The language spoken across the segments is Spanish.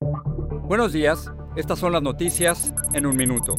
Buenos días, estas son las noticias en un minuto.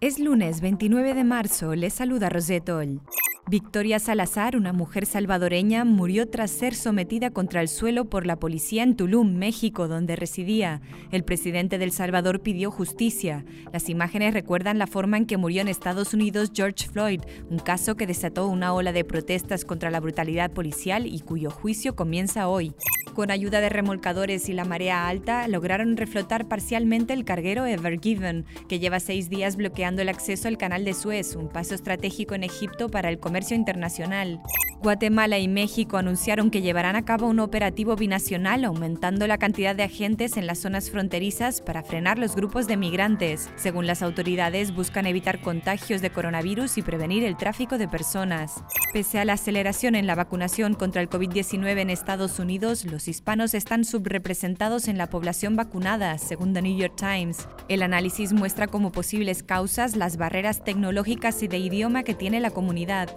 Es lunes 29 de marzo, les saluda Rosetol. Victoria Salazar, una mujer salvadoreña, murió tras ser sometida contra el suelo por la policía en Tulum, México, donde residía. El presidente del Salvador pidió justicia. Las imágenes recuerdan la forma en que murió en Estados Unidos George Floyd, un caso que desató una ola de protestas contra la brutalidad policial y cuyo juicio comienza hoy. Con ayuda de remolcadores y la marea alta, lograron reflotar parcialmente el carguero Ever Given, que lleva seis días bloqueando el acceso al canal de Suez, un paso estratégico en Egipto para el comercio internacional. Guatemala y México anunciaron que llevarán a cabo un operativo binacional aumentando la cantidad de agentes en las zonas fronterizas para frenar los grupos de migrantes. Según las autoridades, buscan evitar contagios de coronavirus y prevenir el tráfico de personas. Pese a la aceleración en la vacunación contra el COVID-19 en Estados Unidos, los hispanos están subrepresentados en la población vacunada, según The New York Times. El análisis muestra como posibles causas las barreras tecnológicas y de idioma que tiene la comunidad.